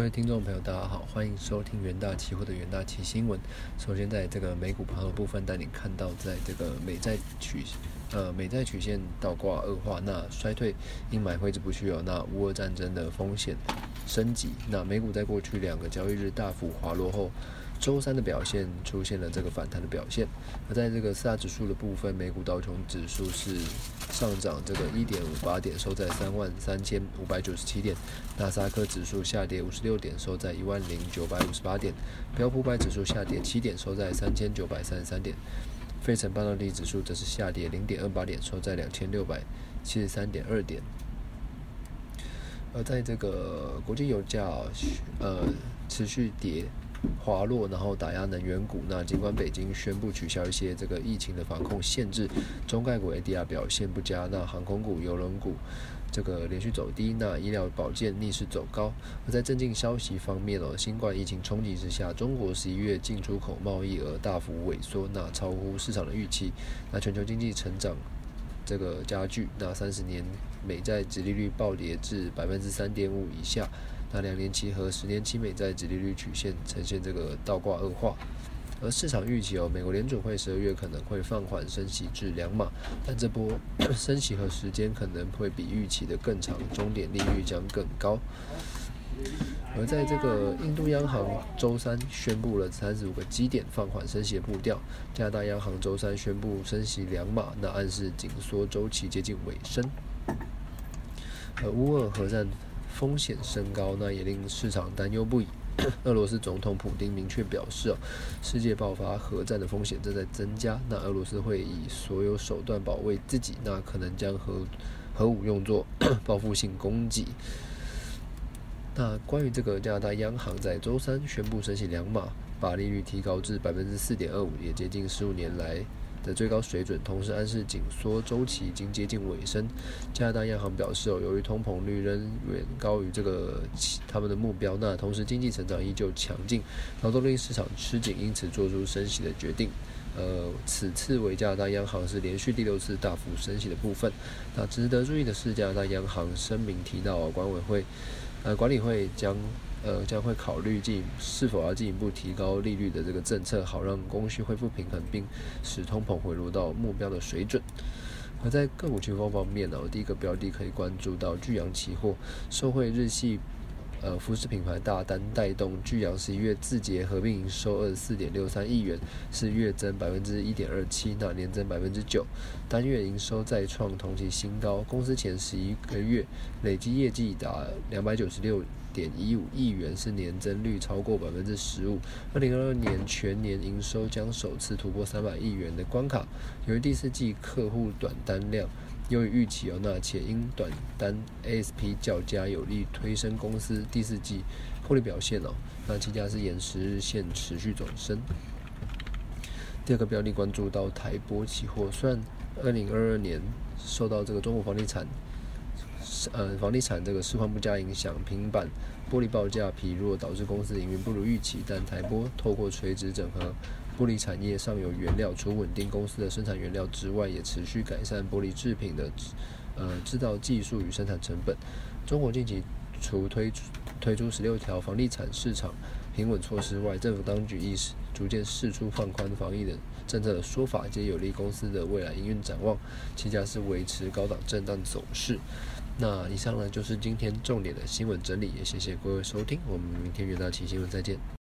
各位听众朋友，大家好，欢迎收听元大期货的元大期新闻。首先，在这个美股盘后部分，带你看到，在这个美债曲呃美债曲线倒挂恶化，那衰退阴霾挥之不去哦。那乌二战争的风险升级，那美股在过去两个交易日大幅滑落后。周三的表现出现了这个反弹的表现，而在这个四大指数的部分，美股道琼指数是上涨这个一点五八点，收在三万三千五百九十七点；纳斯达克指数下跌五十六点，收在一万零九百五十八点；标普百指数下跌七点，收在三千九百三十三点；费城半导体指数则是下跌零点二八点，收在两千六百七十三点二点。而在这个国际油价呃持续跌。滑落，然后打压能源股。那尽管北京宣布取消一些这个疫情的防控限制，中概股 ADR 表现不佳。那航空股、邮轮股这个连续走低。那医疗保健逆势走高。而在镇静消息方面哦，新冠疫情冲击之下，中国十一月进出口贸易额大幅萎缩，那超乎市场的预期。那全球经济成长这个加剧。那三十年美债殖利率暴跌至百分之三点五以下。那两年期和十年期美债殖利率曲线呈现这个倒挂恶化，而市场预期哦，美国联准会十二月可能会放缓升息至两码，但这波 升息和时间可能会比预期的更长，终点利率将更高。而在这个印度央行周三宣布了三十五个基点放缓升息的步调，加拿大央行周三宣布升息两码，那暗示紧缩周期接近尾声。而乌俄核战。风险升高，那也令市场担忧不已。俄罗斯总统普京明确表示，世界爆发核战的风险正在增加。那俄罗斯会以所有手段保卫自己，那可能将核核武用作 报复性攻击。那关于这个加拿大央行在周三宣布升息两码，把利率提高至百分之四点二五，也接近十五年来。的最高水准，同时暗示紧缩周期已经接近尾声。加拿大央行表示，哦，由于通膨率仍远高于这个他们的目标，那同时经济成长依旧强劲，劳动力市场吃紧，因此做出升息的决定。呃，此次为加拿大央行是连续第六次大幅升息的部分。那值得注意的是，加拿大央行声明提到，管委会，呃，管理会将。呃，将会考虑进是否要进一步提高利率的这个政策，好让供需恢复平衡，并使通膨回落到目标的水准。而在个股情况方面呢，我第一个标的可以关注到巨阳期货，受惠日系。呃，服饰品牌大单带动，巨阳十一月自结合并营收二十四点六三亿元，是月增百分之一点二七，那年增百分之九，单月营收再创同期新高。公司前十一个月累计业绩达两百九十六点一五亿元，是年增率超过百分之十五。二零二二年全年营收将首次突破三百亿元的关卡，由于第四季客户短单量。优于预期哦，那且因短单 ASP 较佳，有利推升公司第四季获利表现哦。那期价是延时日线持续走升。第二个标的关注到台玻期货，虽然二零二二年受到这个中国房地产，呃房地产这个市况不佳影响，平板玻璃报价疲弱，导致公司营运不如预期，但台玻透过垂直整合。玻璃产业上游原料，除稳定公司的生产原料之外，也持续改善玻璃制品的呃制造技术与生产成本。中国近期除推出推出十六条房地产市场平稳措施外，政府当局亦是逐渐释出放宽防疫的政策的说法，皆有利公司的未来营运展望。期价是维持高档震荡走势。那以上呢就是今天重点的新闻整理，也谢谢各位收听，我们明天元大期新闻再见。